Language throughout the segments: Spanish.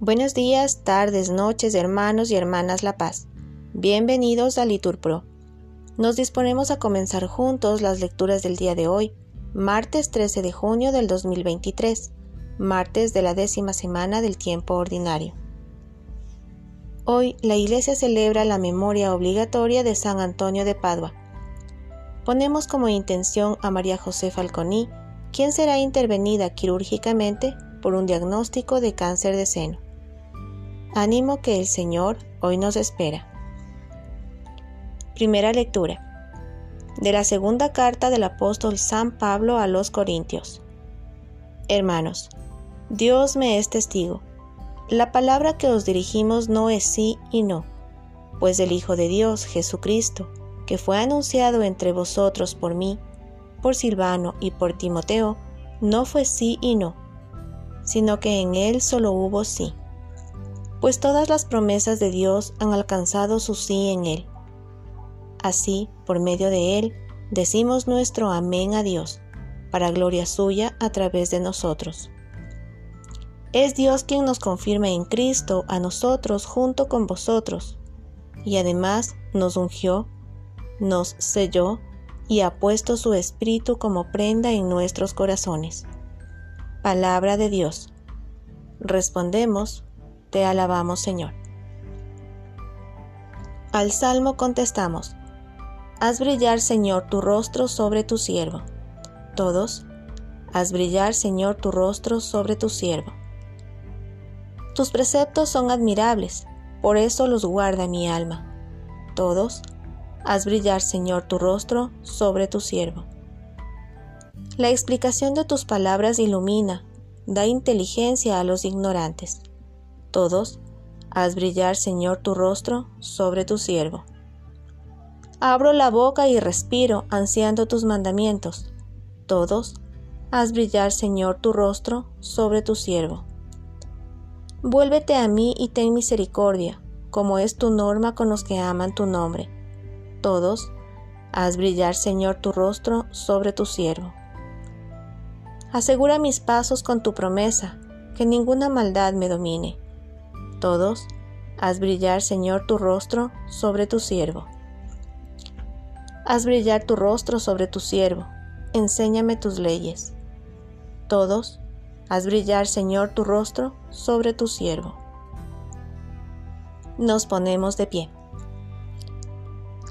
Buenos días, tardes, noches, hermanos y hermanas La Paz. Bienvenidos a Litur Pro. Nos disponemos a comenzar juntos las lecturas del día de hoy, martes 13 de junio del 2023, martes de la décima semana del tiempo ordinario. Hoy la Iglesia celebra la memoria obligatoria de San Antonio de Padua. Ponemos como intención a María José Falconi, quien será intervenida quirúrgicamente por un diagnóstico de cáncer de seno. Ánimo que el Señor hoy nos espera. Primera lectura. De la segunda carta del apóstol San Pablo a los Corintios. Hermanos, Dios me es testigo. La palabra que os dirigimos no es sí y no, pues el Hijo de Dios, Jesucristo, que fue anunciado entre vosotros por mí, por Silvano y por Timoteo, no fue sí y no, sino que en él solo hubo sí pues todas las promesas de Dios han alcanzado su sí en Él. Así, por medio de Él, decimos nuestro amén a Dios, para gloria suya a través de nosotros. Es Dios quien nos confirma en Cristo a nosotros junto con vosotros, y además nos ungió, nos selló y ha puesto su Espíritu como prenda en nuestros corazones. Palabra de Dios. Respondemos, te alabamos, Señor. Al salmo contestamos, Haz brillar, Señor, tu rostro sobre tu siervo. Todos, haz brillar, Señor, tu rostro sobre tu siervo. Tus preceptos son admirables, por eso los guarda mi alma. Todos, haz brillar, Señor, tu rostro sobre tu siervo. La explicación de tus palabras ilumina, da inteligencia a los ignorantes todos, haz brillar, Señor, tu rostro sobre tu siervo. Abro la boca y respiro, ansiando tus mandamientos. Todos, haz brillar, Señor, tu rostro sobre tu siervo. Vuélvete a mí y ten misericordia, como es tu norma con los que aman tu nombre. Todos, haz brillar, Señor, tu rostro sobre tu siervo. Asegura mis pasos con tu promesa, que ninguna maldad me domine todos, haz brillar, Señor, tu rostro sobre tu siervo. Haz brillar tu rostro sobre tu siervo, enséñame tus leyes. Todos, haz brillar, Señor, tu rostro sobre tu siervo. Nos ponemos de pie.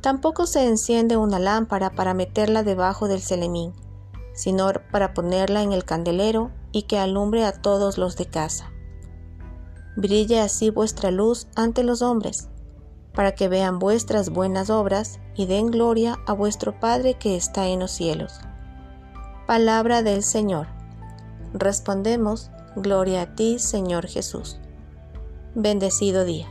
Tampoco se enciende una lámpara para meterla debajo del celemín, sino para ponerla en el candelero y que alumbre a todos los de casa. Brille así vuestra luz ante los hombres, para que vean vuestras buenas obras y den gloria a vuestro Padre que está en los cielos. Palabra del Señor. Respondemos, Gloria a ti, Señor Jesús. Bendecido día.